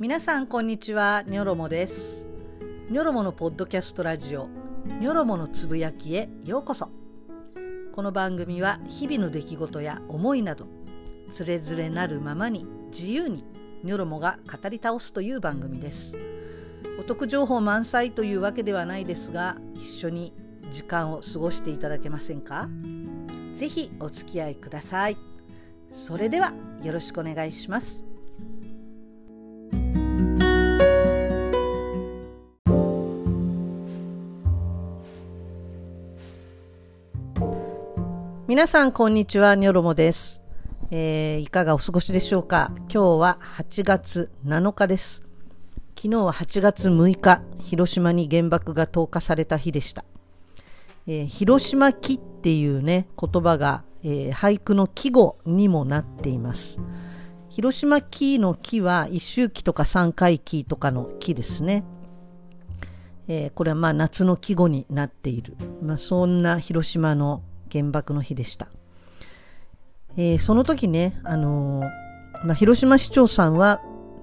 皆さんこんにちは。ニョロモです。ニョロモのポッドキャストラジオ。ニョロモのつぶやきへ。ようこそ。この番組は日々の出来事や思いなどつれづれなるままに自由にニョロモが語り倒すという番組です。お得情報満載というわけではないですが一緒に時間を過ごしていただけませんか？ぜひお付き合いください。それではよろしくお願いします。皆さんこんにちはニョロモです、えー、いかがお過ごしでしょうか？今日は8月7日です。昨日は8月6日広島に原爆が投下された日でした、えー、広島記っていうね言葉が、えー、俳句の季語にもなっています。広島記の記は一周期とか三回期とかの記ですね。えー、これはまあ夏の季語になっている、まあ、そんな広島の原爆の日でした。えー、その時ね、あのー、まあ、広島市長さんは、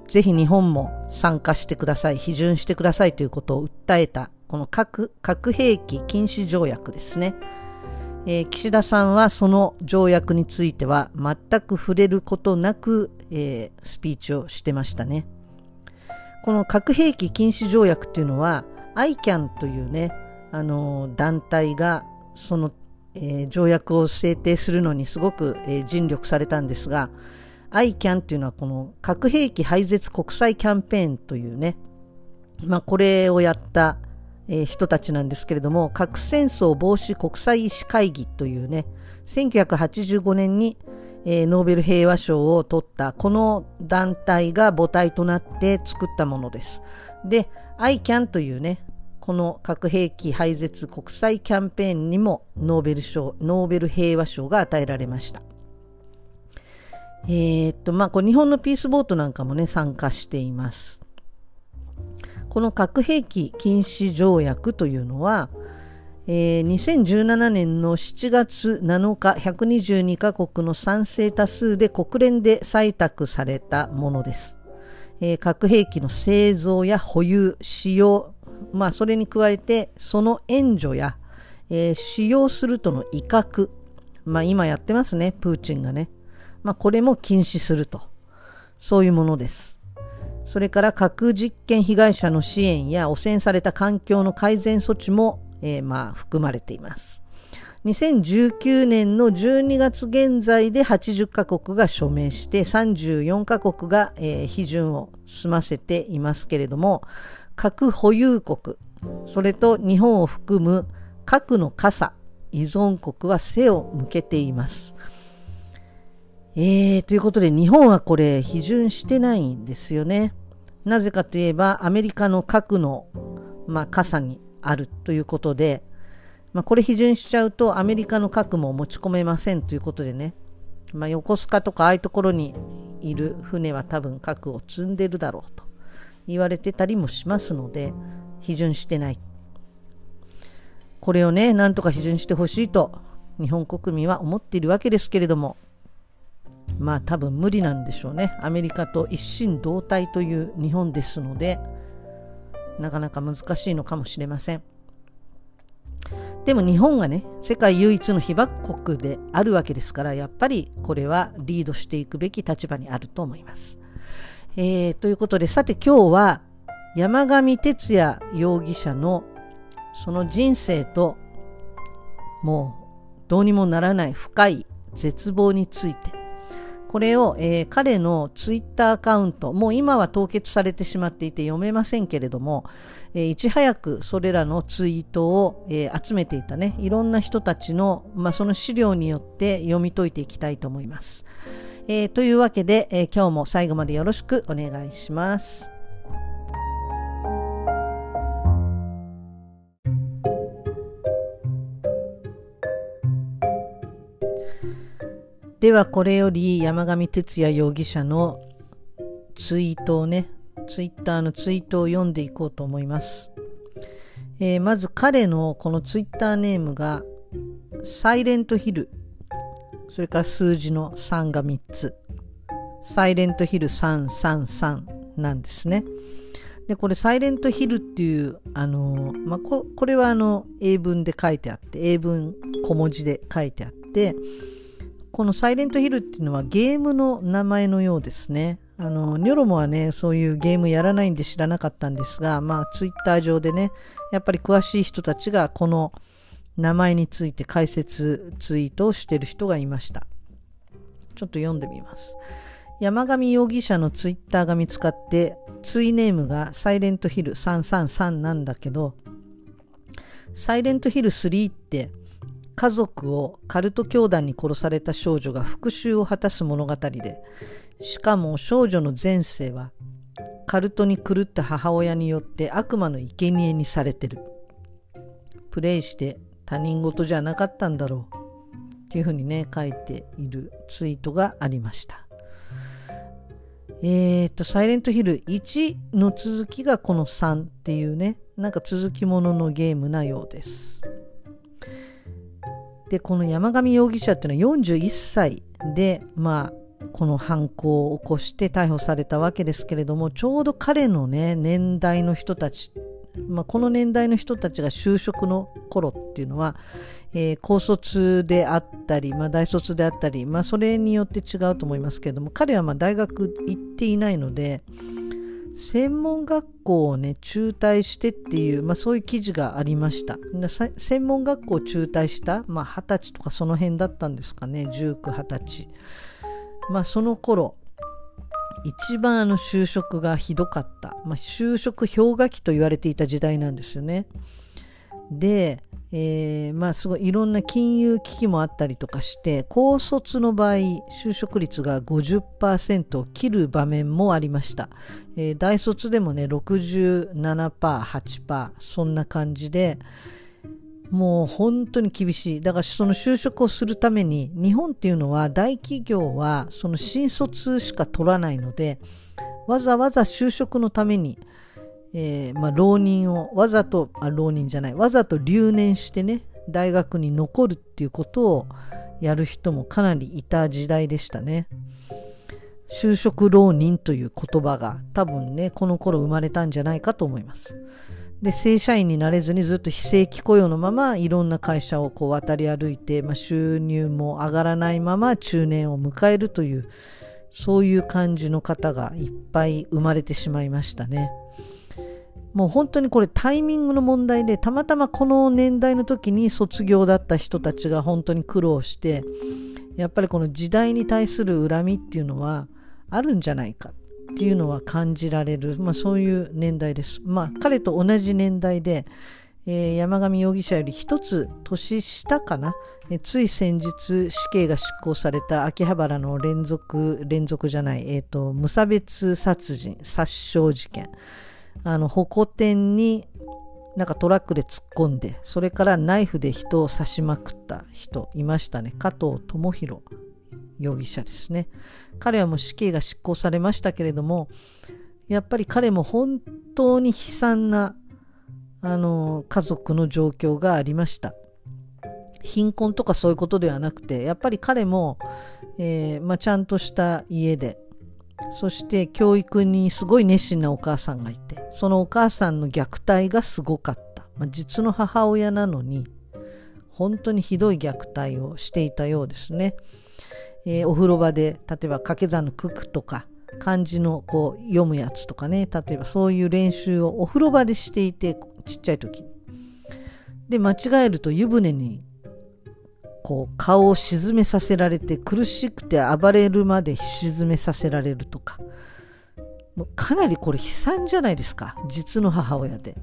ぜひ日本も参加してください、批准してくださいということを訴えた、この核核兵器禁止条約ですね。えー、岸田さんはその条約については全く触れることなく、えー、スピーチをしてましたね。この核兵器禁止条約っていうのは ICAN というね、あの団体がそのえー、条約を制定するのにすごく、えー、尽力されたんですが ICAN っていうのはこの核兵器廃絶国際キャンペーンというね、まあ、これをやった、えー、人たちなんですけれども核戦争防止国際医師会議というね1985年に、えー、ノーベル平和賞を取ったこの団体が母体となって作ったものです。で ICAN というねこの核兵器廃絶国際キャンペーンにもノーベル賞、ノーベル平和賞が与えられました。えー、っと、まあ、こう日本のピースボートなんかもね、参加しています。この核兵器禁止条約というのは、えー、2017年の7月7日、122カ国の賛成多数で国連で採択されたものです。えー、核兵器の製造や保有、使用、まあ、それに加えて、その援助や、えー、使用するとの威嚇、まあ、今やってますね、プーチンがね。まあ、これも禁止すると。そういうものです。それから核実験被害者の支援や汚染された環境の改善措置も、えー、まあ含まれています。2019年の12月現在で80カ国が署名して34カ国が、えー、批准を済ませていますけれども、核保有国、それと日本を含む核の傘、依存国は背を向けています。えー、ということで日本はこれ批准してないんですよね。なぜかといえばアメリカの核の、まあ、傘にあるということで、まあ、これ批准しちゃうとアメリカの核も持ち込めませんということでね、まあ、横須賀とかああいうところにいる船は多分核を積んでるだろうと。言われてたりもしますので、批准してない。これをね、なんとか批准してほしいと日本国民は思っているわけですけれども、まあ多分無理なんでしょうね。アメリカと一心同体という日本ですので、なかなか難しいのかもしれません。でも日本がね、世界唯一の被爆国であるわけですから、やっぱりこれはリードしていくべき立場にあると思います。えー、ということで、さて今日は山上哲也容疑者のその人生ともうどうにもならない深い絶望についてこれを、えー、彼のツイッターアカウントもう今は凍結されてしまっていて読めませんけれども、えー、いち早くそれらのツイートを、えー、集めていたねいろんな人たちの、まあ、その資料によって読み解いていきたいと思います。えー、というわけで、えー、今日も最後までよろしくお願いします。ではこれより山上徹也容疑者のツイートをね、ツイッターのツイートを読んでいこうと思います。えー、まず彼のこのツイッターネームがサイレントヒルそれから数字の3が3つ。サイレントヒル333なんですね。で、これ、サイレントヒルっていう、あの、まあ、こ、これはあの、英文で書いてあって、英文小文字で書いてあって、このサイレントヒルっていうのはゲームの名前のようですね。あの、ニョロモはね、そういうゲームやらないんで知らなかったんですが、まあ、ツイッター上でね、やっぱり詳しい人たちがこの名前について解説ツイートをしてる人がいました。ちょっと読んでみます。山上容疑者のツイッターが見つかって、ツイネームがサイレントヒル333なんだけど、サイレントヒル3って家族をカルト教団に殺された少女が復讐を果たす物語で、しかも少女の前世はカルトに狂った母親によって悪魔の生贄にされてる。プレイして他人事じゃなかったんだろう。っていうふうにね、書いているツイートがありました。えー、っと、サイレントヒル1の続きがこの3っていうね、なんか続きもののゲームなようです。で、この山上容疑者っていうのは41歳で、まあ、この犯行を起こして逮捕されたわけですけれども、ちょうど彼のね、年代の人たち、まあ、この年代の人たちが就職の頃っていうのは、えー、高卒であったり、まあ、大卒であったり、まあ、それによって違うと思いますけれども彼はま大学行っていないので専門学校をね中退してっていう、まあ、そういう記事がありました。専門学校を中退したまあ、20歳とかその辺だったんですかね1920歳。まあその頃一番あの就職がひどかった、まあ、就職氷河期と言われていた時代なんですよね。でえー、まあすごいいろんな金融危機もあったりとかして高卒の場合就職率が50%を切る場面もありました、えー、大卒でもね 67%8% そんな感じでもう本当に厳しいだからその就職をするために日本っていうのは大企業はその新卒しか取らないのでわざわざ就職のためにえー、まあ、浪人をわざとあ浪人じゃないわざと留年してね大学に残るっていうことをやる人もかなりいた時代でしたね。就職浪人という言葉が多分ねこの頃生まれたんじゃないかと思います。で正社員になれずにずっと非正規雇用のままいろんな会社をこう渡り歩いて、まあ、収入も上がらないまま中年を迎えるというそういう感じの方がいっぱい生まれてしまいましたね。もう本当にこれタイミングの問題でたまたまこの年代の時に卒業だった人たちが本当に苦労してやっぱりこの時代に対する恨みっていうのはあるんじゃないかっていうのは感じられる、まあ、そういう年代です。まあ彼と同じ年代で、えー、山上容疑者より一つ年下かな、えつい先日死刑が執行された秋葉原の連続連続じゃない、えーと無差別殺人殺傷事件あの、ホコ天になんかトラックで突っ込んで、それからナイフで人を刺しまくった人いましたね。加藤智弘容疑者ですね。彼はもう死刑が執行されましたけれども、やっぱり彼も本当に悲惨な、あの、家族の状況がありました。貧困とかそういうことではなくて、やっぱり彼も、えー、まあ、ちゃんとした家で、そして教育にすごい熱心なお母さんがいて、そのお母さんの虐待がすごかった。まあ、実の母親なのに、本当にひどい虐待をしていたようですね。えー、お風呂場で、例えば掛け算の九九とか、漢字のこう読むやつとかね、例えばそういう練習をお風呂場でしていて、ちっちゃい時に。で、間違えると湯船にこう顔を沈めさせられて苦しくて暴れるまで沈めさせられるとか。かなりこれ悲惨じゃないですか。実の母親で。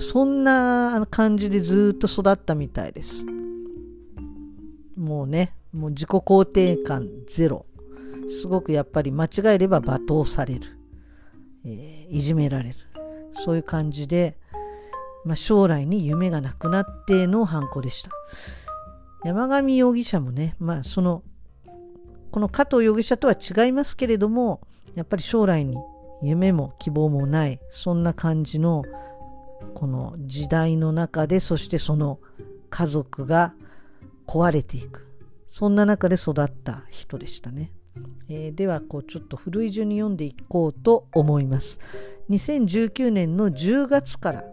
そんな感じでずっと育ったみたいです。もうねもう自己肯定感ゼロ。すごくやっぱり間違えれば罵倒される、えー、いじめられる。そういう感じで、まあ、将来に夢がなくなっての犯行でした。山上容疑者もね、まあその、この加藤容疑者とは違いますけれども、やっぱり将来に夢も希望もない、そんな感じの、この時代の中で、そしてその家族が壊れていく。そんな中で育った人でしたね。えー、ではこうちょっと古い順に読んでいこうと思います。2019年の10月から、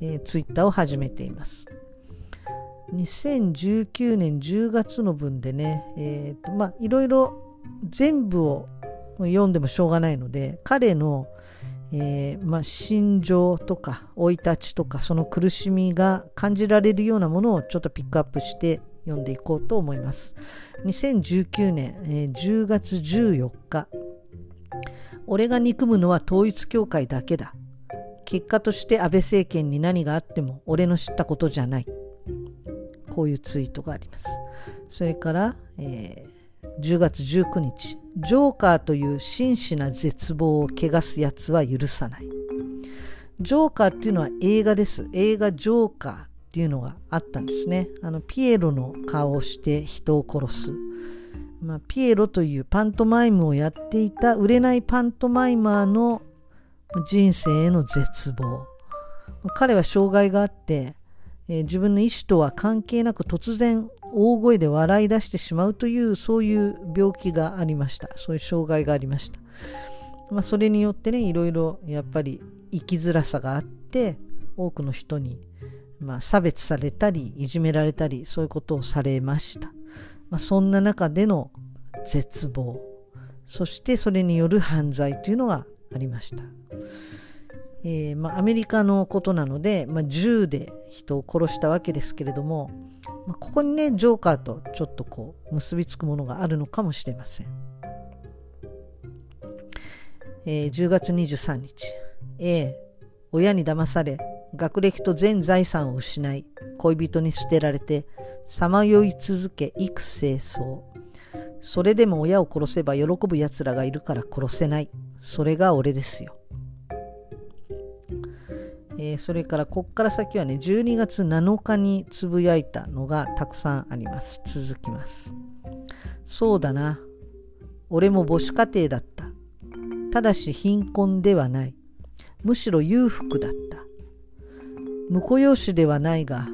えー、ツイッターを始めています。2019年10月の分でね、えーとまあ、いろいろ全部を読んでもしょうがないので彼の、えーまあ、心情とか生い立ちとかその苦しみが感じられるようなものをちょっとピックアップして読んでいこうと思います。2019年、えー、10月14日俺が憎むのは統一教会だけだ。結果として安倍政権に何があっても俺の知ったことじゃない。こういうツイートがあります。それから、えー、10月19日、ジョーカーという真摯な絶望を汚すやつは許さない。ジョーカーっていうのは映画です。映画ジョーカーっていうのがあったんですね。あの、ピエロの顔をして人を殺す。まあ、ピエロというパントマイムをやっていた売れないパントマイマーの人生への絶望。彼は障害があって、えー、自分の意思とは関係なく突然大声で笑い出してしまうというそういう病気がありましたそういう障害がありました、まあ、それによってねいろいろやっぱり生きづらさがあって多くの人に、まあ、差別されたりいじめられたりそういうことをされました、まあ、そんな中での絶望。そしてそれによる犯罪というのがありました。えー、まあ、アメリカのことなので、まあ、銃で人を殺したわけですけれども、まあ、ここにねジョーカーとちょっとこう結びつくものがあるのかもしれません、えー、10月23日。A 親に騙され学歴と全財産を失い恋人に捨てられてさまよい続け幾清掃。それでも親を殺せば喜ぶ奴らがいるから殺せない。それが俺ですよ。えー、それからこっから先はね12月7日につぶやいたのがたくさんあります。続きます。そうだな。俺も母子家庭だった。ただし貧困ではない。むしろ裕福だった。婿養子ではないが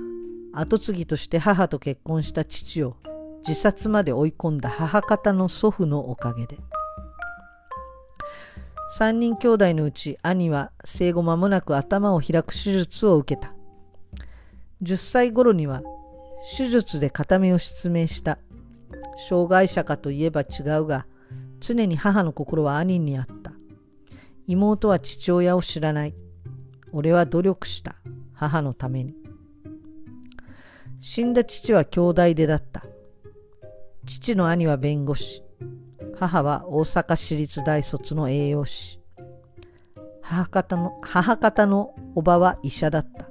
跡継ぎとして母と結婚した父を自殺まで追い込んだ母方の祖父のおかげで3人兄弟のうち兄は生後間もなく頭を開く手術を受けた。10歳頃には手術で片目を失明した。障害者かといえば違うが、常に母の心は兄にあった。妹は父親を知らない。俺は努力した。母のために。死んだ父は兄弟でだった。父の兄は弁護士。母は大阪市立大卒の栄養士。母方の、母方のおばは医者だった。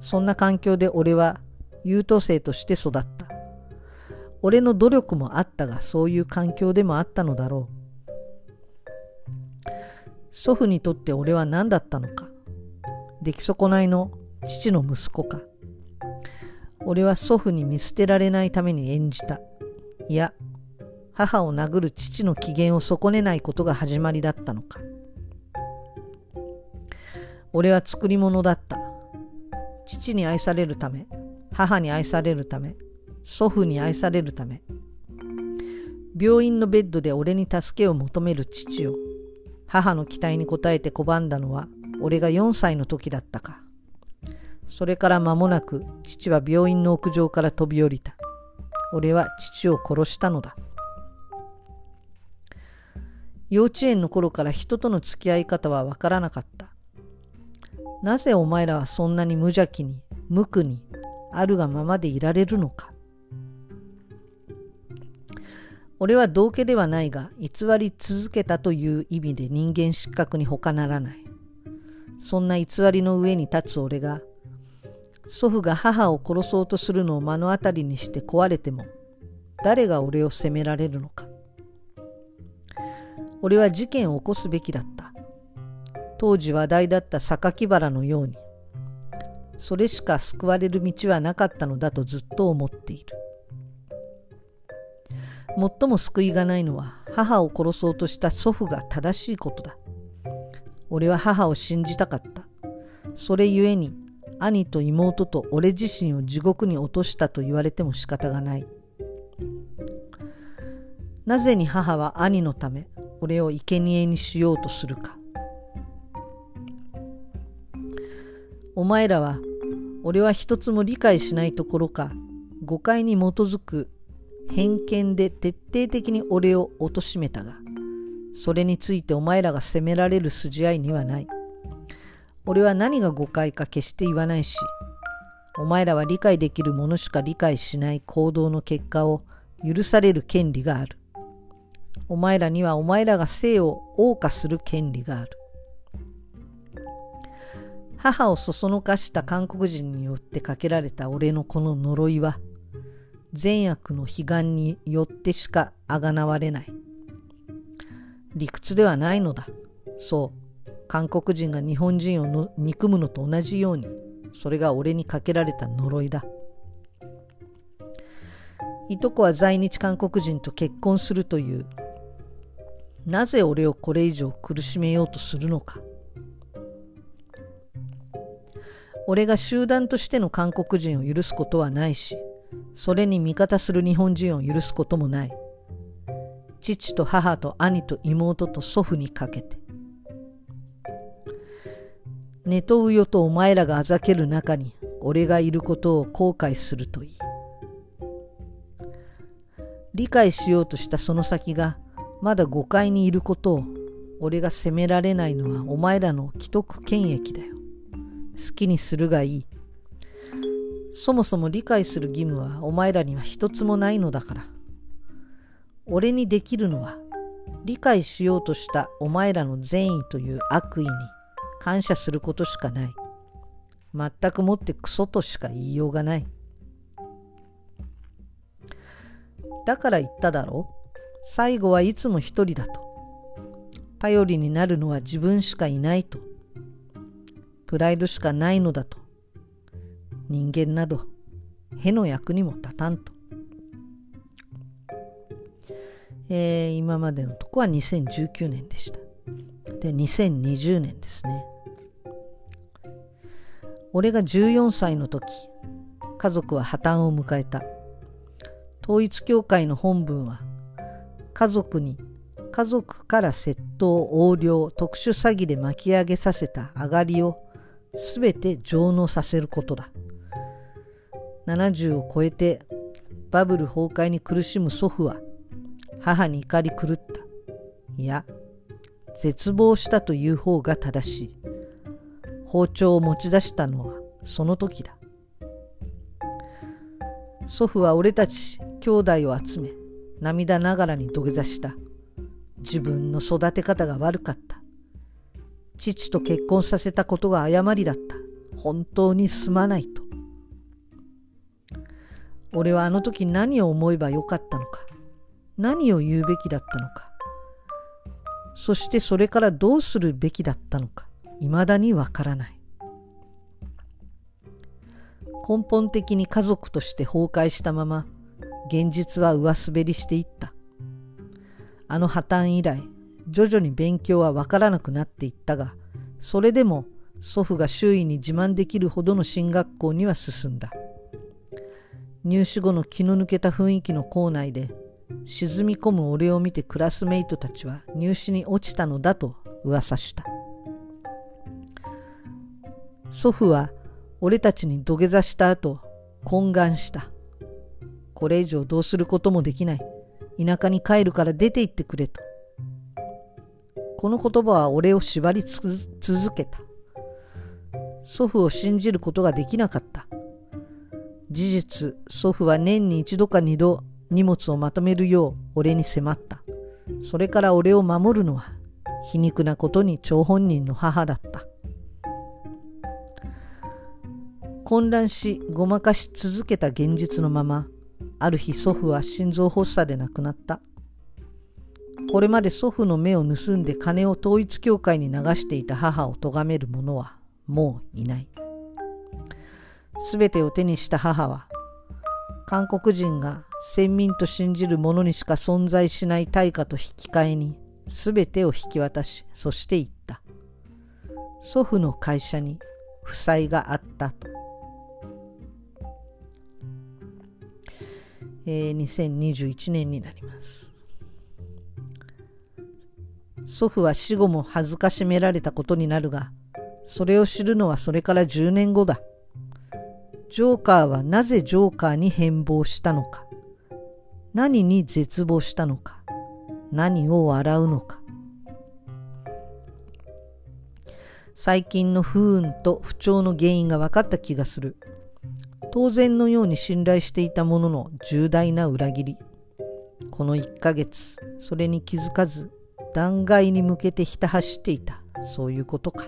そんな環境で俺は優等生として育った。俺の努力もあったが、そういう環境でもあったのだろう。祖父にとって俺は何だったのか。出来損ないの父の息子か。俺は祖父に見捨てられないために演じた。いや、母を殴る父の機嫌を損ねないことが始まりだったのか。俺は作り物だった。父に愛されるため、母に愛されるため、祖父に愛されるため。病院のベッドで俺に助けを求める父を、母の期待に応えて拒んだのは俺が4歳の時だったか。それから間もなく父は病院の屋上から飛び降りた。俺は父を殺したのだ。幼稚園の頃から人との付き合い方はわからなかった。なぜお前らはそんなに無邪気に、無垢に、あるがままでいられるのか。俺は道家ではないが、偽り続けたという意味で人間失格に他ならない。そんな偽りの上に立つ俺が、祖父が母を殺そうとするのを目の当たりにして壊れても、誰が俺を責められるのか。俺は事件を起こすべきだった。当時話題だった榊原のように。それしか救われる道はなかったのだとずっと思っている。最も救いがないのは母を殺そうとした祖父が正しいことだ。俺は母を信じたかった。それゆえに兄と妹と俺自身を地獄に落としたと言われても仕方がない。なぜに母は兄のため俺を生贄にしようとするか。お前らは俺は一つも理解しないところか。誤解に基づく偏見で徹底的に俺を貶めたが。それについてお前らが責められる筋合いにはない。俺は何が誤解か決して言わないしお前らは理解できるものしか理解しない行動の結果を許される権利がある。お前らにはお前らが生を謳歌する権利がある。母をそそのかした韓国人によってかけられた俺のこの呪いは善悪の悲願によってしかあがなわれない。理屈ではないのだ。そう。韓国人が日本人を憎むのと同じようにそれが俺にかけられた呪いだいとこは在日韓国人と結婚するというなぜ俺をこれ以上苦しめようとするのか俺が集団としての韓国人を許すことはないし、それに味方する日本人を許すこともない。父と母と兄と妹と祖父にかけて。寝とうよとお前らがあざける中に俺がいることを後悔するといい。理解しようとしたその先がまだ誤解にいることを俺が責められないのはお前らの既得権益だよ。好きにするがいい。そもそも理解する義務はお前らには一つもないのだから。俺にできるのは理解しようとしたお前らの善意という悪意に感謝することしかない。全くもってクソとしか言いようがない。だから言っただろう。最後はいつも一人だと。頼りになるのは自分しかいないと。プライドしかないのだと。人間など、への役にも立たんと。えー、今までのとこは2019年でした。で、2020年ですね。俺が14歳の時、家族は破綻を迎えた。統一教会の本文は、家族に家族から窃盗、横領、特殊詐欺で巻き上げさせた上がりをすべて上納させることだ。70を超えてバブル崩壊に苦しむ祖父は母に怒り狂った。いや、絶望したという方が正しい。包丁を持ち出したのはその時だ。祖父は俺たち兄弟を集め涙ながらに土下座した。自分の育て方が悪かった。父と結婚させたことが誤りだった。本当にすまないと。俺はあの時何を思えばよかったのか。何を言うべきだったのか。そしてそれからどうするべきだったのか。未だにわからない。根本的に家族として崩壊したまま、現実は上滑りしていった。あの破綻以来、徐々に勉強はわからなくなっていったが、それでも祖父が周囲に自慢できるほどの進学校には進んだ。入試後の気の抜けた雰囲気の校内で、沈み込む俺を見てクラスメイトたちは入試に落ちたのだと噂した。祖父は俺たちに土下座した後、懇願した。これ以上どうすることもできない。田舎に帰るから出て行ってくれと。この言葉は俺を縛り続けた。祖父を信じることができなかった。事実、祖父は年に一度か二度荷物をまとめるよう俺に迫った。それから俺を守るのは皮肉なことに張本人の母だった。混乱しごまかし続けた現実のままある日祖父は心臓発作で亡くなった。これまで祖父の目を盗んで金を統一教会に流していた母を咎める者はもういない。すべてを手にした母は、韓国人が先民と信じる者にしか存在しない対価と引き換えに、すべてを引き渡し、そして言った。祖父の会社に負債があったと。えー、2021年になります。祖父は死後も恥ずかしめられたことになるが、それを知るのはそれから10年後だ。ジョーカーはなぜジョーカーに変貌したのか。何に絶望したのか。何を笑うのか。最近の不運と不調の原因が分かった気がする。当然のように信頼していたものの重大な裏切り。この1ヶ月、それに気づかず、断崖に向けてひた走っていた。そういうことか。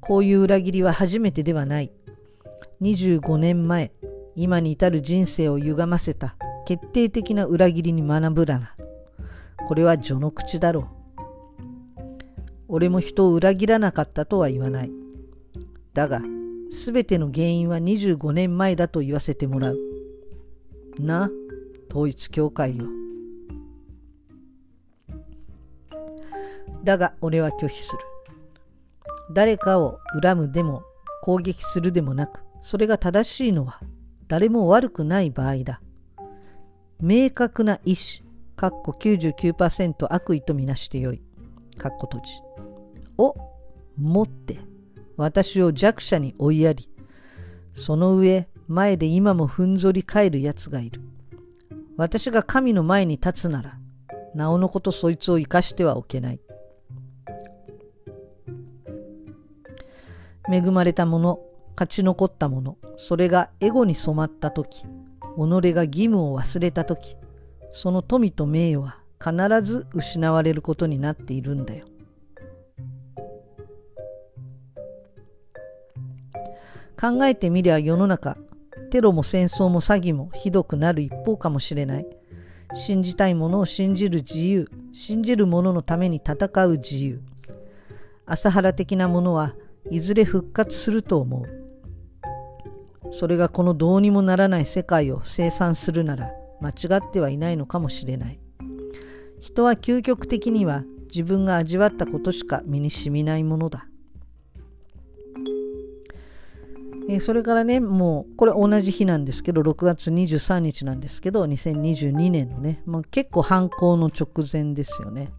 こういう裏切りは初めてではない。25年前、今に至る人生を歪ませた決定的な裏切りに学ぶだな。これは序の口だろう。俺も人を裏切らなかったとは言わない。だが、すべての原因は25年前だと言わせてもらう。な、統一教会よ。だが俺は拒否する。誰かを恨むでも攻撃するでもなく、それが正しいのは誰も悪くない場合だ。明確な意志、かっこ99%悪意とみなしてよい。かっこ閉じ。を持って私を弱者に追いやり、その上、前で今もふんぞり返る奴がいる。私が神の前に立つなら、なおのことそいつを生かしてはおけない。恵まれたもの、勝ち残ったもの、それがエゴに染まった時、己が義務を忘れた時、その富と名誉は必ず失われることになっているんだよ。考えてみりゃ世の中、テロも戦争も詐欺もひどくなる一方かもしれない。信じたいものを信じる自由、信じる者ののために戦う自由。朝原的なものはいずれ復活すると思う。それがこのどうにもならない世界を生産するなら間違ってはいないのかもしれない。人は究極的には自分が味わったことしか身に染みないものだ。えー、それからね、もう、これ同じ日なんですけど、6月23日なんですけど、2022年のね、まあ、結構犯行の直前ですよね。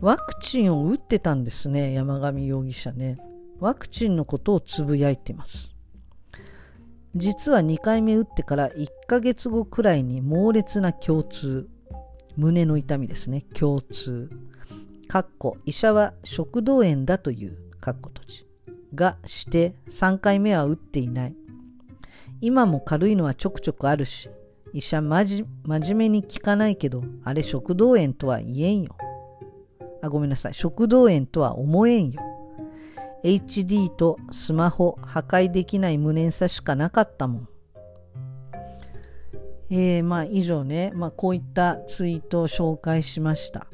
ワクチンを打ってたんですね、山上容疑者ね。ワクチンのことをつぶやいてます。実は2回目打ってから1ヶ月後くらいに猛烈な胸痛、胸の痛みですね、胸痛。かっこ医者は食道炎だという、かっこ閉じ。がして3回目は打っていない。今も軽いのはちょくちょくあるし、医者まじ真面目に聞かないけど、あれ食道炎とは言えんよ。あ、ごめんなさい。食道炎とは思えんよ。HD とスマホ破壊できない無念さしかなかったもん。えー、まあ以上ね、まあこういったツイートを紹介しました。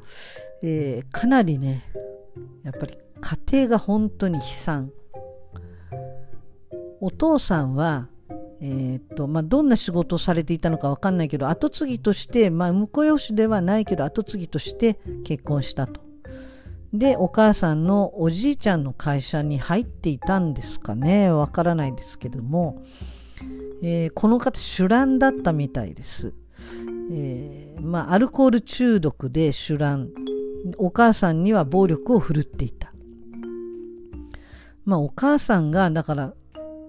えー、かなりね、やっぱり家庭が本当に悲惨。お父さんは、えー、っとまあ、どんな仕事をされていたのか分かんないけど後継ぎとして、まあ、婿養子ではないけど後継ぎとして結婚したと。でお母さんのおじいちゃんの会社に入っていたんですかねわからないですけども、えー、この方酒乱だったみたいです。えー、まあ、アルコール中毒で酒乱お母さんには暴力を振るっていた。まあお母さんがだから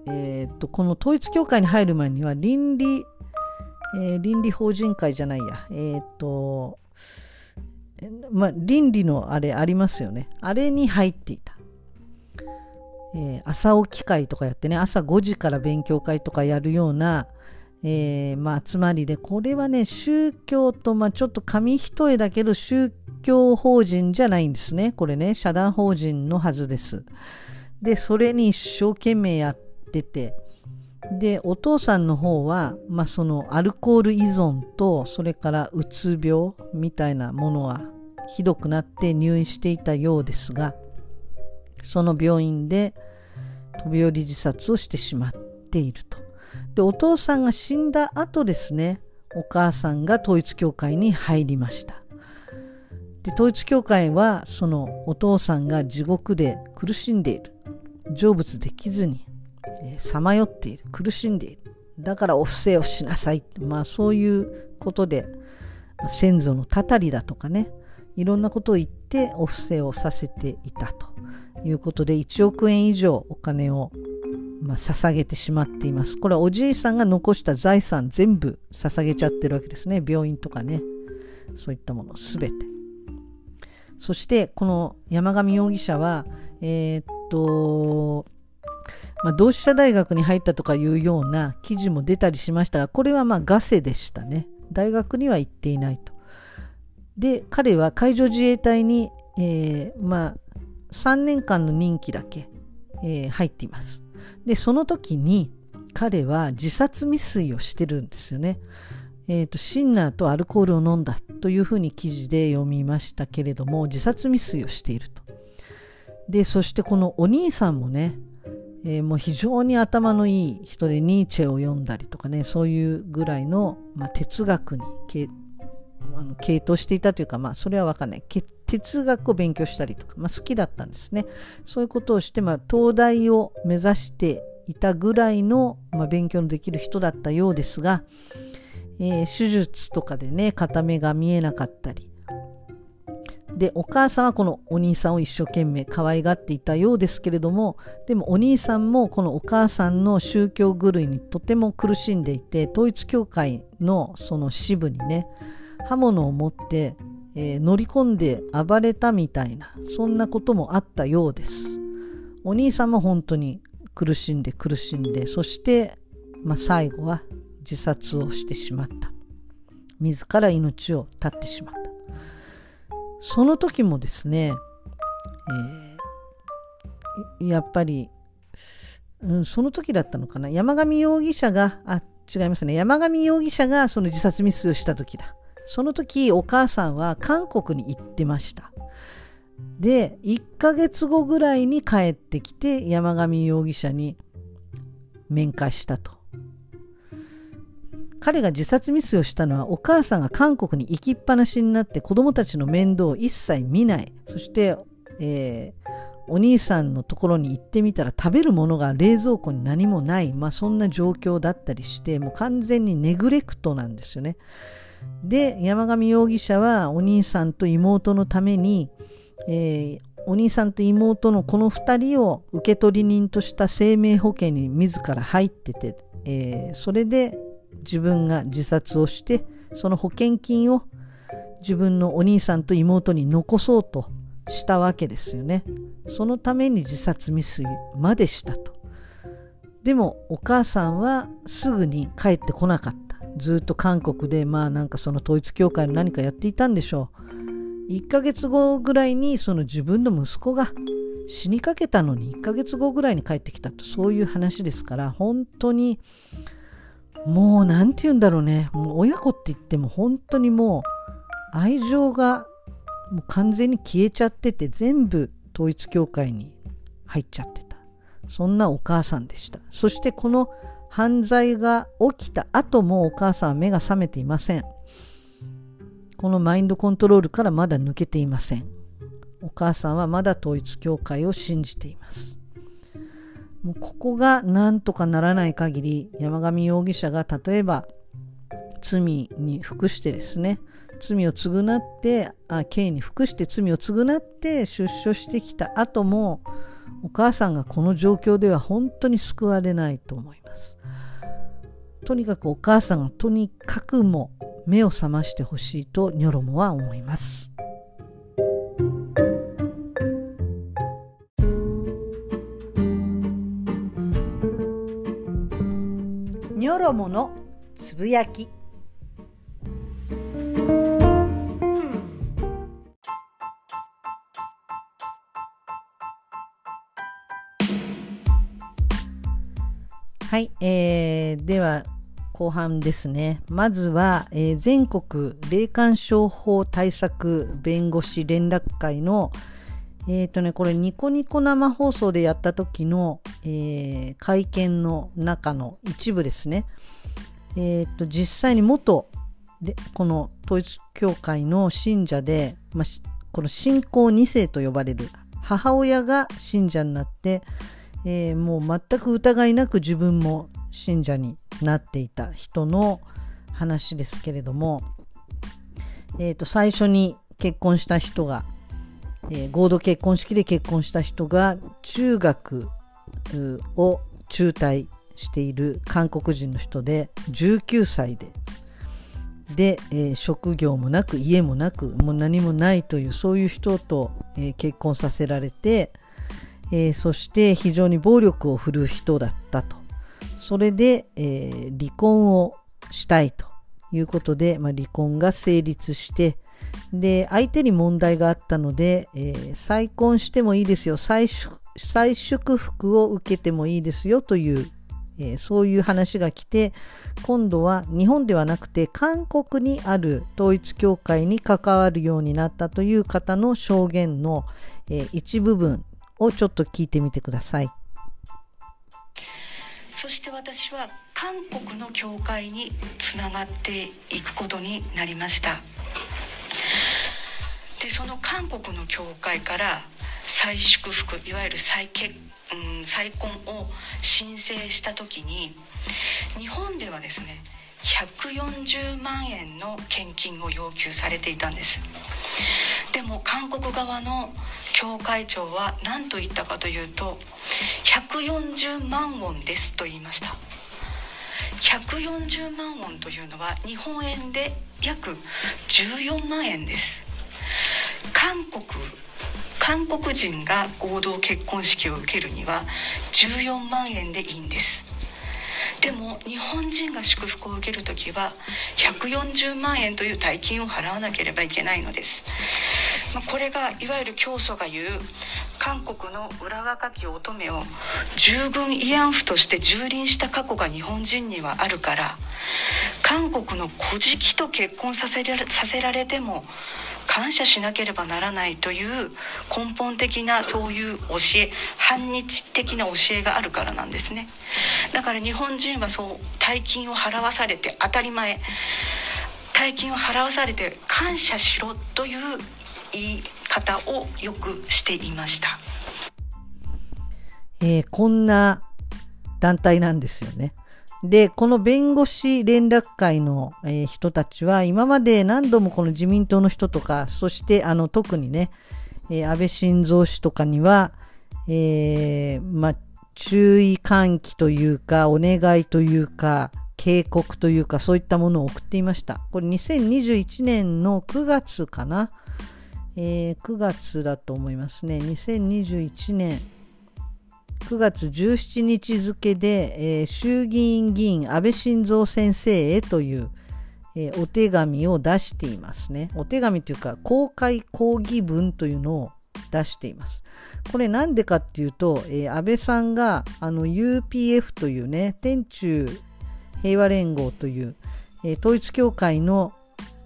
えー、とこの統一教会に入る前には倫理、えー、倫理法人会じゃないや、えっ、と、ま、倫理のあれありますよね。あれに入っていた。え、朝起き会とかやってね、朝5時から勉強会とかやるような、えー、ま、集まりで、これはね、宗教と、ま、ちょっと紙一重だけど、宗教法人じゃないんですね。これね、社団法人のはずです。で、それに一生懸命やっっててでお父さんの方は、まあ、そのアルコール依存とそれからうつ病みたいなものはひどくなって入院していたようですがその病院で飛び降り自殺をしてしまっていると。でお父さんが死んだ後ですねお母さんが統一教会に入りました。で統一教会はそのお父さんが地獄で苦しんでいる成仏できずにさまよっている苦しんでいるだからお布施をしなさいまあそういうことで先祖のたたりだとかねいろんなことを言ってお布施をさせていたということで1億円以上お金を、まあ、捧げてしまっています。これはおじいさんが残した財産全部捧げちゃってるわけですね。病院とかね。そういったものすべて。そしてこの山上容疑者は、えー、っと、まあ、同志社大学に入ったとかいうような記事も出たりしましたが、これはまあガセでしたね。大学には行っていないと。で、彼は海上自衛隊に、えー、まあ、3年間の任期だけ、えー、入っています。で、その時に彼は自殺未遂をしてるんですよね。えーと、シンナーとアルコールを飲んだというふうに記事で読みましたけれども自殺未遂をしていると。でそしてこのお兄さんもね、えー、もう非常に頭のいい人でニーチェを読んだりとかねそういうぐらいの、まあ、哲学にあの傾倒していたというか、まあ、それは分かんない。哲学を勉強したりとか、まあ、好きだったんですね。そういうことをして、まあ、東大を目指していたぐらいの、まあ、勉強のできる人だったようですが、えー、手術とかでね片目が見えなかったりでお母さんはこのお兄さんを一生懸命可愛がっていたようですけれどもでもお兄さんもこのお母さんの宗教狂いにとても苦しんでいて統一教会のその支部にね刃物を持って、えー、乗り込んで暴れたみたいなそんなこともあったようです。お兄さんも本当に苦しんで苦しんでそして、まあ、最後は自殺をしてしまった。自ら命を絶ってしまった。その時もですね、えー、やっぱり、うん、その時だったのかな。山上容疑者があ違いますね。山上容疑者がその自殺未遂をした時だ。その時お母さんは韓国に行ってました。で1ヶ月後ぐらいに帰ってきて山上容疑者に面会したと。彼が自殺未遂をしたのはお母さんが韓国に行きっぱなしになって子供たちの面倒を一切見ないそして、えー、お兄さんのところに行ってみたら食べるものが冷蔵庫に何もない、まあ、そんな状況だったりしてもう完全にネグレクトなんですよね。で山上容疑者はお兄さんと妹のために、えー、お兄さんと妹のこの2人を受取人とした生命保険に自ら入ってて、えー、それで自分が自殺をしてその保険金を自分のお兄さんと妹に残そうとしたわけですよね。そのために自殺未遂までしたと。でもお母さんはすぐに帰ってこなかった。ずっと韓国でまあなんかその統一教会の何かやっていたんでしょう。1ヶ月後ぐらいにその自分の息子が死にかけたのに1ヶ月後ぐらいに帰ってきたと。そういう話ですから本当にもう何て言うんだろうね。もう親子って言っても本当にもう愛情がもう完全に消えちゃってて全部統一教会に入っちゃってた。そんなお母さんでした。そしてこの犯罪が起きた後もお母さんは目が覚めていません。このマインドコントロールからまだ抜けていません。お母さんはまだ統一教会を信じています。もうここがなんとかならない限り山上容疑者が例えば罪に服してですね罪を償ってあ刑に服して罪を償って出所してきた後もお母さんがこの状況では本当に救われないと思います。とにかくお母さんがとにかくも目を覚ましてほしいとニョロモは思います。ロモのつぶやきはい、えー、では後半ですね。まずは、えー、全国霊感商法対策弁護士連絡会の、えっ、ー、とね、これニコニコ生放送でやった時の、えー、会見の中の一部ですね。えっ、と、実際に元で、この統一教会の信者で、まあ、この信仰2世と呼ばれる母親が信者になって、えー、もう全く疑いなく自分も信者になっていた人の話ですけれども、えー、と最初に結婚した人が、えー、合同結婚式で結婚した人が中学を中退している韓国人の人で19歳で。で、えー、職業もなく家もなくもう何もないというそういう人と、えー、結婚させられて、えー、そして非常に暴力を振るう人だったと。それで、え離婚をしたいということで、まあ、離婚が成立してで相手に問題があったので、え再婚してもいいですよ。再再祝福を受けてもいいですよ。というえー、そういう話が来て今度は日本ではなくて韓国にある統一教会に関わるようになったという方の証言の、えー、一部分をちょっと聞いてみてください。そして私は韓国の教会につながっていくことになりました。でその韓国の教会から再祝福いわゆる再結うん、再婚を申請した時に日本ではですね140万円の献金を要求されていたんです。でも韓国側の教会長は何と言ったかというと140万ウォンですと言いました。140万ウォンというのは日本円で約14万円です。韓国韓国人が合同結婚式を受けるには14万円でいいんです。でも日本人が祝福を受ける時は140万円という大金を払わなければいけないのです、まあ、これがいわゆる教祖が言う韓国の裏若き乙女を従軍慰安婦として蹂躙した過去が日本人にはあるから韓国の古事記と結婚させられても感謝しなければならないという根本的なそういう教え反日的な教えがあるからなんですね。だから日本人はそう大金を払わされて当たり前。大金を払わされて感謝しろという言い方をよくしていました、えー、こんな団体なんですよね。で、この弁護士連絡会の、えー、人たちは、今まで何度もこの自民党の人とか、そしてあの特にね、えー、安倍晋三氏とかには、えー、まあ、注意喚起というか、お願いというか、警告というか、そういったものを送っていました。これ2021年の9月かな。えー、9月だと思いますね。2021年9月17日付で、えー、衆議院議員安倍晋三先生へという、えー、お手紙を出していますね。お手紙というか公開抗議文というのを出しています。これなんでかっていうと、えー、安倍さんがあの UPF というね、天中平和連合という、えー、統一教会の、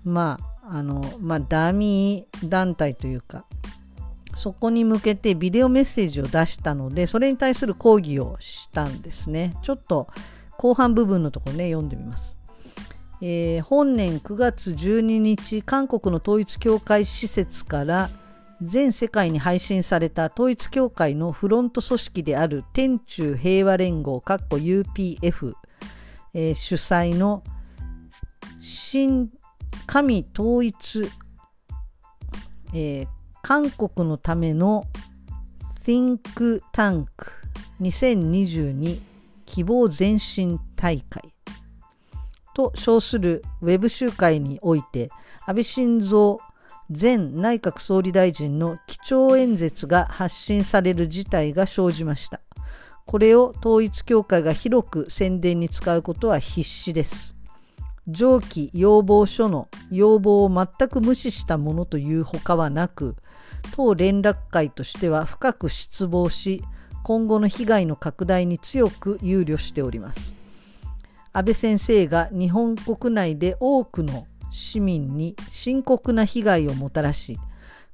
まあ、あの、まあ、ダミー団体というか、そこに向けてビデオメッセージを出したので、それに対する抗議をしたんですね。ちょっと後半部分のところね、読んでみます。えー、本年9月12日、韓国の統一教会施設から全世界に配信された統一教会のフロント組織である天中平和連合 UPF、えー、主催の新神統一、えー、韓国のための Think Tank 2022希望前進大会と称するウェブ集会において安倍晋三前内閣総理大臣の基調演説が発信される事態が生じました。これを統一教会が広く宣伝に使うことは必至です。上記要望書の要望を全く無視したものというほかはなく、当連絡会としては深く失望し、今後の被害の拡大に強く憂慮しております。安倍先生が日本国内で多くの市民に深刻な被害をもたらし、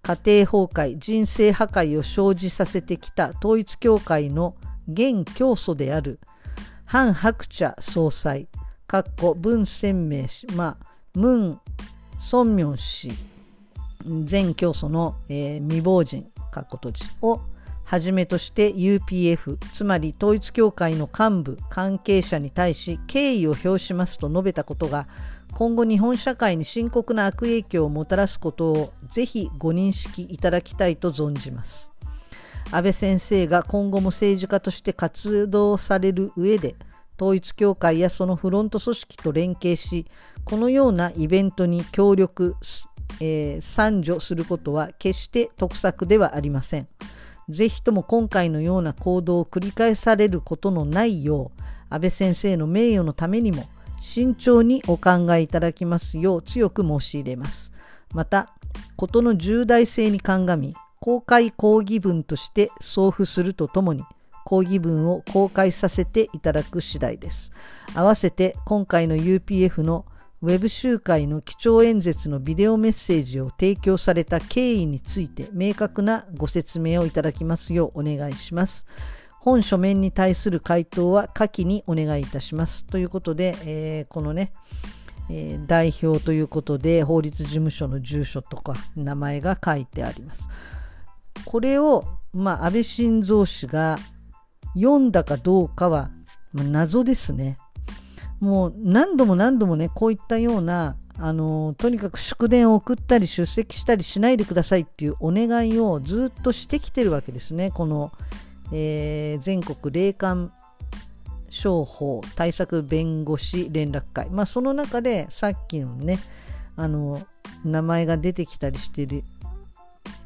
家庭崩壊、人生破壊を生じさせてきた統一教会の現教祖である、ハン・ハクチャ総裁、かっこ文鮮明氏、まあ、ムン・ソンミョン氏全教祖の、えー、未亡人かっこ閉じをはじめとして UPF つまり統一教会の幹部関係者に対し敬意を表しますと述べたことが今後日本社会に深刻な悪影響をもたらすことをぜひご認識いただきたいと存じます。安倍先生が今後も政治家として活動される上で統一教会やそのフロント組織と連携しこのようなイベントに協力、えー、参助することは決して得策ではありません。ぜひとも今回のような行動を繰り返されることのないよう安倍先生の名誉のためにも慎重にお考えいただきますよう強く申し入れます。また、事の重大性に鑑み、公開抗議文として送付するとともに、抗議文を公開させていただく次第です。合わせて今回の UPF のウェブ集会の基調演説のビデオメッセージを提供された経緯について明確なご説明をいただきますようお願いします。本書面に対する回答は下記にお願いいたします。ということで、えー、このね、えー、代表ということで法律事務所の住所とか名前が書いてあります。これを、まあ、安倍晋三氏が読んだかどうかは、まあ、謎ですね。もう何度も何度もね、こういったような、あのとにかく祝電を送ったり出席したりしないでくださいっていうお願いをずっとしてきてるわけですね。このえー、全国霊感商法対策弁護士連絡会、まあ、その中でさっきのねあの名前が出てきたりしてる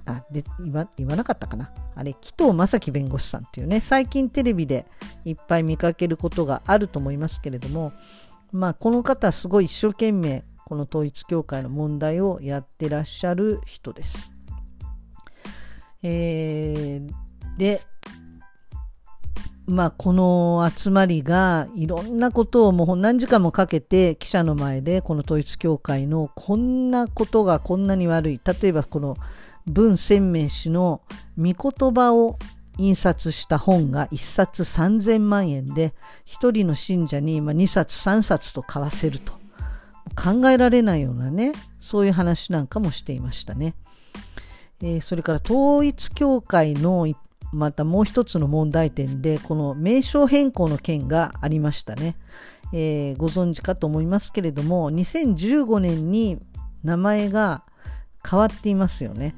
あで言わ言わなかったかなあれ紀藤正樹弁護士さんっていうね最近テレビでいっぱい見かけることがあると思いますけれどもまあこの方すごい一生懸命この統一教会の問題をやってらっしゃる人です。えー、でまあ、この集まりがいろんなことをもう何時間もかけて記者の前でこの統一教会のこんなことがこんなに悪い例えばこの文鮮明氏の御言葉を印刷した本が1冊3000万円で1人の信者に2冊3冊と買わせると。考えられないようなねそういう話なんかもしていましたね。えー、それから統一教会のまたもう一つの問題点でこの名称変更の件がありましたね、えー、ご存知かと思いますけれども2015年に名前が変わっていますよね。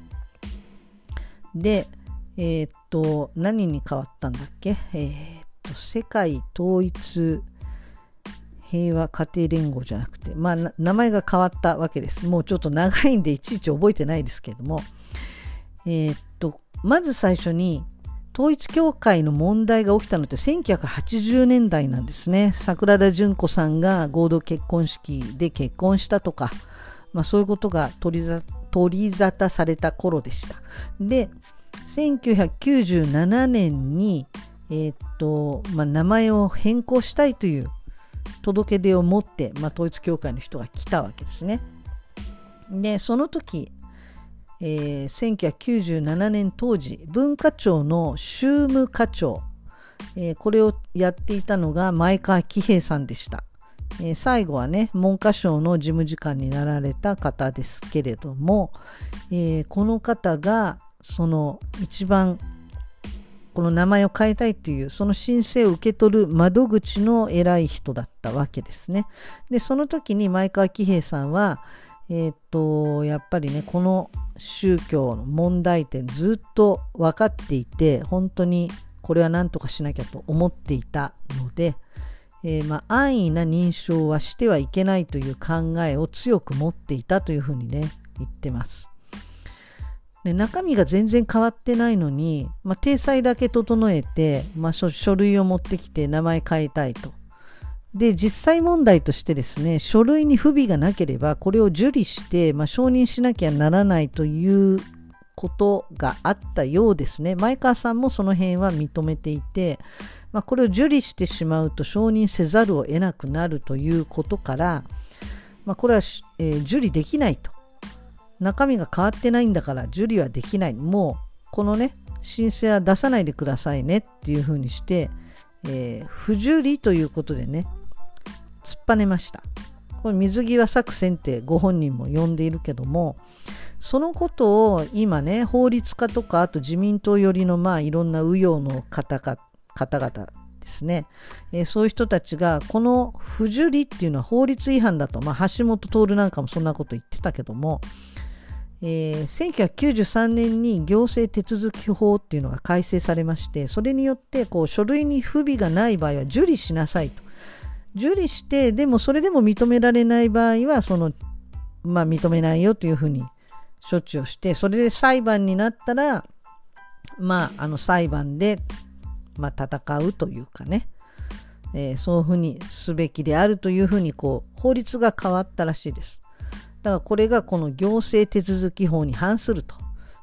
でえー、っと何に変わったんだっけ？えー、っと世界統一平和家庭連合じゃなくて、まあ、名前が変わったわけです。もうちょっと長いんでいちいち覚えてないですけれども、えー、っと、まず最初に、統一教会の問題が起きたのって1980年代なんですね。桜田淳子さんが合同結婚式で結婚したとか、まあ、そういうことが取り沙汰された頃でした。で、1997年に、えー、っとまあ、名前を変更したいという届け出を持って、まあ、統一教会の人が来たわけですね。で、その時、えー、1997年当時文化庁の宗務課長、えー、これをやっていたのが前川喜平さんでした、えー、最後はね文科省の事務次官になられた方ですけれども、えこの方がその一番この名前を変えたいというその申請を受け取る窓口の偉い人だったわけですね。でその時に前川喜平さんは、えっ、とやっぱりねこの宗教の問題点ずっと分かっていて本当にこれは何とかしなきゃと思っていたので、えー、まあ、安易な認証はしてはいけないという考えを強く持っていたというふうにね言ってます。で中身が全然変わってないのに、まあ、体裁だけ整えて、まあ、書類を持ってきて名前変えたいと。で、実際問題としてですね、書類に不備がなければ、これを受理して、まあ、承認しなきゃならないということがあったようですね。前川さんもその辺は認めていて、まあ、これを受理してしまうと承認せざるを得なくなるということから、まあ、これは、えー、受理できないと。中身が変わってないんだから受理はできない。もう、このね、申請は出さないでくださいねっていうふうにして、えー、不受理ということでね、突っぱねました。これ水際作戦ってご本人も呼んでいるけども、そのことを今ね、法律家とか、あと自民党寄りのまあいろんな右翼の方々ですね、えー、そういう人たちがこの不受理っていうのは法律違反だと、まあ、橋本徹なんかもそんなこと言ってたけども、えー、1993年に行政手続き法っていうのが改正されましてそれによってこう書類に不備がない場合は受理しなさいと受理してでもそれでも認められない場合はその、まあ、認めないよというふうに処置をしてそれで裁判になったらまああの裁判でまあ、戦うというかね、えー、そういうふうにすべきであるというふうにこう法律が変わったらしいです。だからこれがこの行政手続き法に反すると。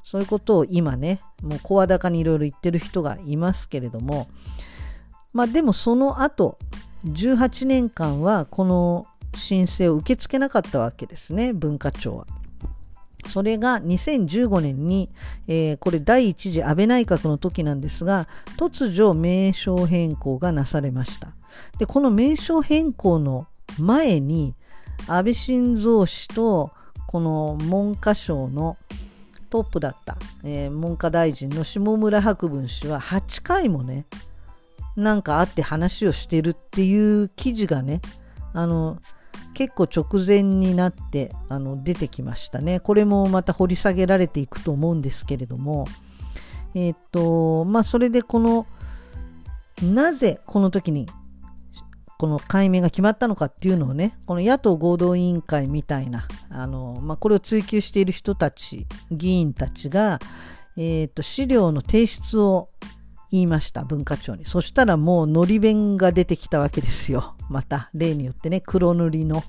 そういうことを今ね、もう声高にいろいろ言ってる人がいますけれども、まあでもその後、18年間はこの申請を受け付けなかったわけですね、文化庁は。それが2015年に、えー、これ第一次安倍内閣の時なんですが、突如名称変更がなされました。で、この名称変更の前に、安倍晋三氏と、この文科省のトップだった、えー、文科大臣の下村博文氏は8回もね、なんか会って話をしてるっていう記事がね、あの、結構直前になってあの出てきましたね。これもまた掘り下げられていくと思うんですけれども、えっ、と、まあ、それでこの、なぜこの時にこの解明が決まったのかっていうのをね、この野党合同委員会みたいな、あの、まあ、これを追及している人たち、議員たちが、えっ、と、資料の提出を言いました、文化庁に。そしたらもうのり弁が出てきたわけですよ。また、例によってね、黒塗りの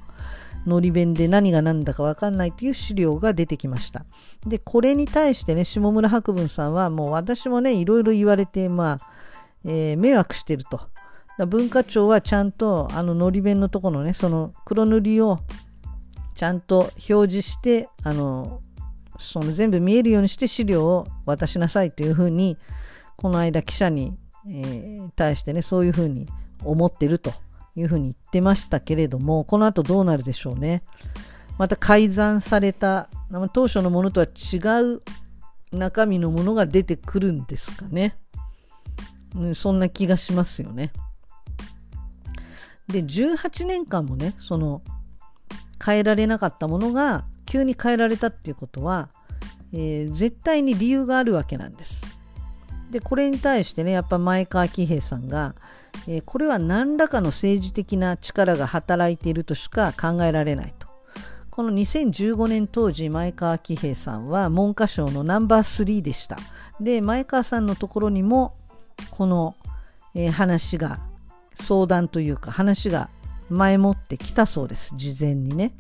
のり弁で何が何だか分かんないという資料が出てきました。で、これに対してね、下村博文さんはもう私もね、いろいろ言われて、まあ、えー、迷惑してると。文化庁はちゃんとあののり弁のところのね、その黒塗りをちゃんと表示して、あの、その全部見えるようにして資料を渡しなさいというふうに、この間記者に、えー、対してね、そういうふうに思ってるというふうに言ってましたけれども、この後どうなるでしょうね。また改ざんされた、当初のものとは違う中身のものが出てくるんですかね。うんそんな気がしますよね。で、18年間もね、その変えられなかったものが急に変えられたっていうことは、えー、絶対に理由があるわけなんです。でこれに対してねやっぱ前川喜平さんが、えー、これは何らかの政治的な力が働いているとしか考えられないとこの2015年当時前川喜平さんは文科省のナンバー3でしたで前川さんのところにもこの、えー、話が相談というか話が前もってきたそうです。事前にね、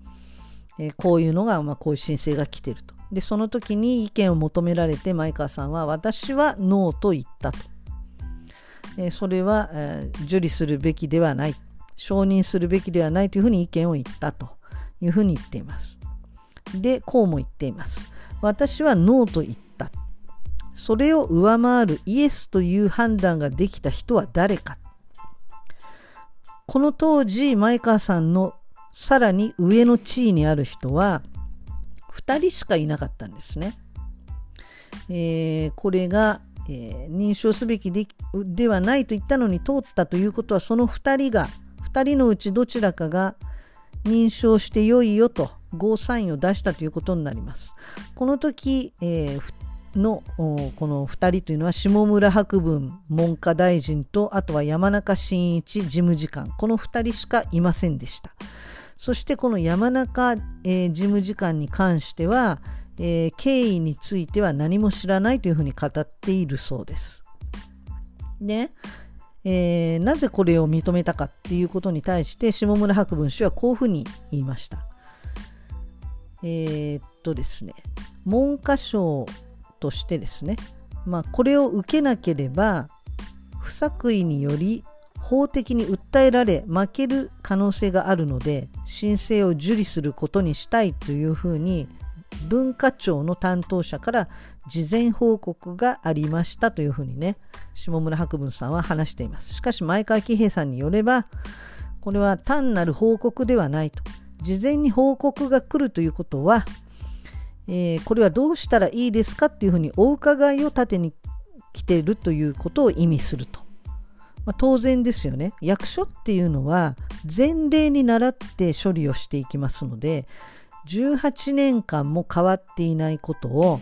えー、こういうのが、まあ、こういう申請が来てると。でその時に意見を求められて前川さんは私はノーと言ったと、えー、それは、えー、受理するべきではない。承認するべきではないというふうに意見を言ったと。いうふうに言っています。でこうも言っています。私はノーと言った。それを上回るイエスという判断ができた人は誰かこの当時前川さんのさらに上の地位にある人は2人しかいなかったんですね。えー、これが、えー、認証すべきでではないと言ったのに通ったということはその2人が2人のうちどちらかが認証してよいよとゴーサインを出したということになります。この時、えー、のこの2人というのは下村博文文科大臣とあとは山中伸一事務次官この2人しかいませんでした。そしてこの山中、えー、事務次官に関しては、えー、経緯については何も知らないというふうに語っているそうです。で、えー、なぜこれを認めたかっていうことに対して下村博文氏はこういうふうに言いました。えー、っとですね、文科省としてですね、まあ、これを受けなければ不作為により法的に訴えられ負ける可能性があるので申請を受理することにしたいというふうに文化庁の担当者から事前報告がありましたというふうにね下村博文さんは話しています。しかし前川喜平さんによればこれは単なる報告ではないと。事前に報告が来るということは、えー、これはどうしたらいいですかっていうふうにお伺いを立てに来ているということを意味するとまあ、当然ですよね役所っていうのは前例に倣って処理をしていきますので18年間も変わっていないことを、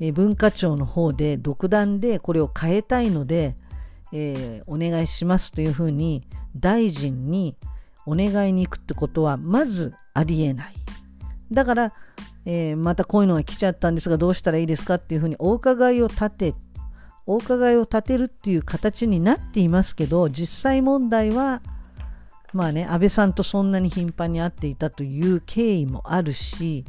えー、文化庁の方で独断でこれを変えたいので、えー、お願いしますというふうに大臣にお願いに行くってことはまずありえない。だから、えー、またこういうのが来ちゃったんですがどうしたらいいですかっていうふうにお伺いを立てお伺いを立てるっていう形になっていますけど実際問題はまあね安倍さんとそんなに頻繁に会っていたという経緯もあるし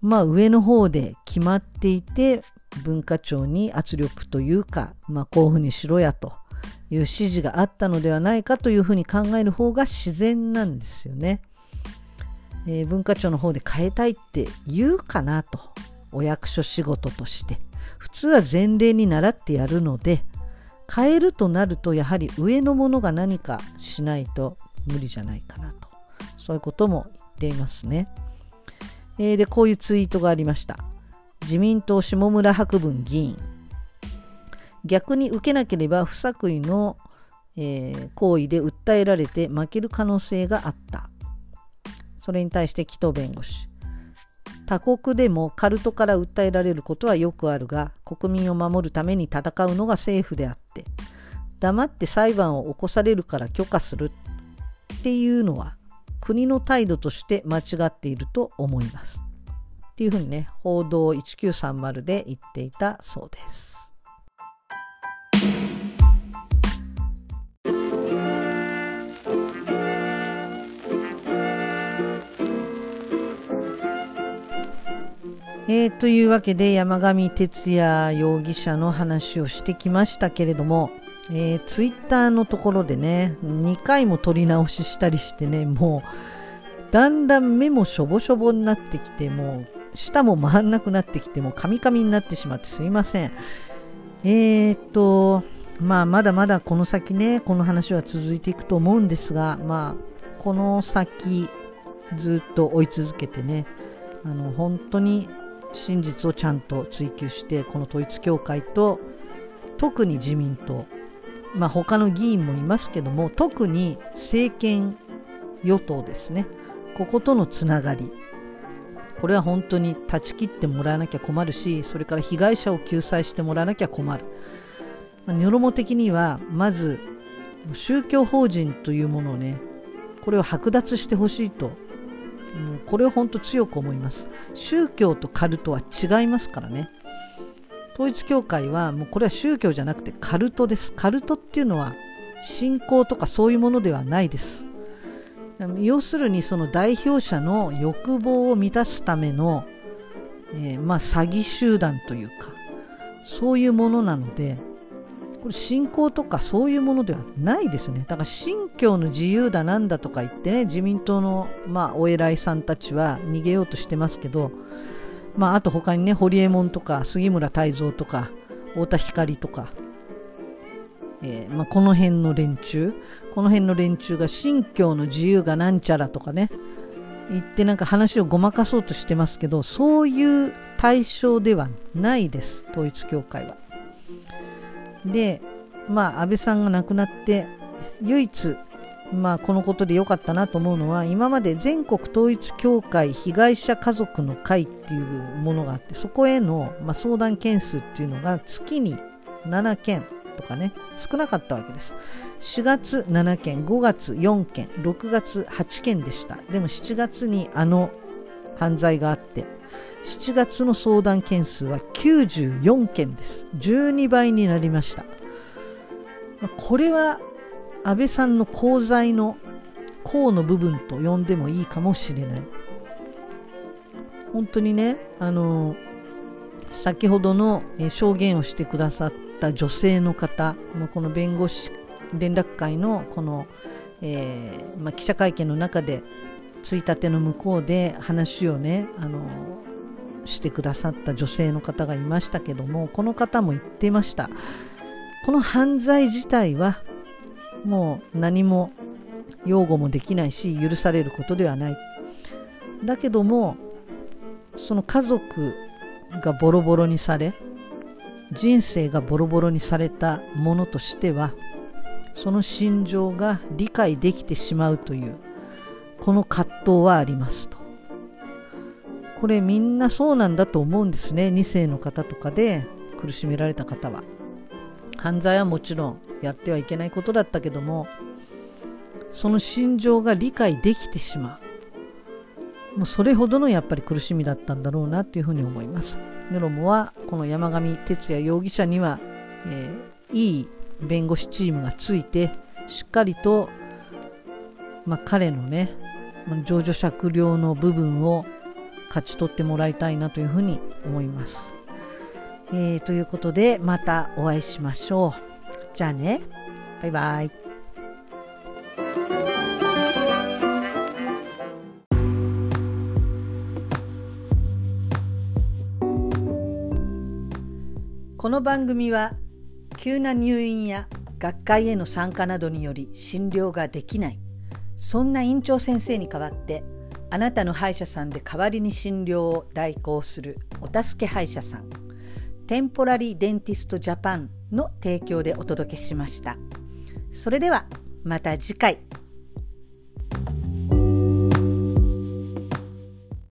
まあ上の方で決まっていて文化庁に圧力というか、まあ、こういうふうにしろやという指示があったのではないかというふうに考える方が自然なんですよね。えー、文化庁の方で変えたいって言うかなと。お役所仕事として。普通は前例に倣ってやるので変えるとなるとやはり上のものが何かしないと無理じゃないかなと。そういうことも言っていますね、えー、でこういうツイートがありました。自民党下村博文議員。逆に受けなければ不作為の、えー、行為で訴えられて負ける可能性があった。それに対して紀藤弁護士他国でもカルトから訴えられることはよくあるが国民を守るために戦うのが政府であって黙って裁判を起こされるから許可するっていうのは国の態度として間違っていると思います。っていうふうにね報道1930で言っていたそうです。えー、というわけで山上徹也容疑者の話をしてきましたけれども、えー、ツイッターのところでね2回も撮り直ししたりしてねもうだんだん目もしょぼしょぼになってきてもう舌も回んなくなってきてもうカミカミになってしまってすいません。えー、っとまあまだまだこの先ねこの話は続いていくと思うんですがまあこの先ずっと追い続けてねあの本当に真実をちゃんと追求してこの統一教会と特に自民党。まあ他の議員もいますけども特に政権与党ですね。こことのつながり。これは本当に断ち切ってもらわなきゃ困るしそれから被害者を救済してもらわなきゃ困る、まあ、ニョロモ的にはまず宗教法人というものをねこれを剥奪してほしいともうこれを本当強く思います。宗教とカルトは違いますからね。統一教会はもうこれは宗教じゃなくてカルトです。カルトっていうのは信仰とかそういうものではないです。要するにその代表者の欲望を満たすための、えー、まあ詐欺集団というかそういうものなのでこれ信仰とかそういうものではないですよね。だから信教の自由だなんだとか言ってね、自民党の、まあ、お偉いさんたちは逃げようとしてますけど、まあ、あと他にね、堀江門とか杉村太蔵とか、太田光とか、えー、まあ、この辺の連中、この辺の連中が信教の自由がなんちゃらとかね、言ってなんか話をごまかそうとしてますけど、そういう対象ではないです、統一教会は。で、まあ、安倍さんが亡くなって、唯一、まあ、このことで良かったなと思うのは、今まで全国統一協会被害者家族の会っていうものがあって、そこへの、まあ、相談件数っていうのが月に7件とかね、少なかったわけです。4月7件、5月4件、6月8件でした。でも7月にあの犯罪があって、7月の相談件数は94件です。12倍になりました。これは安倍さんの功罪の功の部分と呼んでもいいかもしれない。本当にね、あの、先ほどの証言をしてくださった女性の方、この弁護士連絡会のこの、えーまあ、記者会見の中でついたての向こうで話をねあのしてくださった女性の方がいましたけどもこの方も言っていました。この犯罪自体はもう何も擁護もできないし許されることではない。だけどもその家族がボロボロにされ人生がボロボロにされたものとしてはその心情が理解できてしまうというこの葛藤はありますと。これみんなそうなんだと思うんですね。2世の方とかで苦しめられた方は。犯罪はもちろんやってはいけないことだったけどもその心情が理解できてしまう。もうそれほどのやっぱり苦しみだったんだろうなというふうに思います。ネロモはこの山上徹也容疑者には、えー、いい弁護士チームがついてしっかりと、まあ、彼のね情状酌量の部分を勝ち取ってもらいたいなというふうに思います。えー、ということでまたお会いしましょう。じゃあねバイバイ。この番組は急な入院や学会への参加などにより診療ができないそんな院長先生に代わってあなたの歯医者さんで代わりに診療を代行するお助け歯医者さんテンポラリーデンティストジャパンの提供でお届けしました。それではまた次回。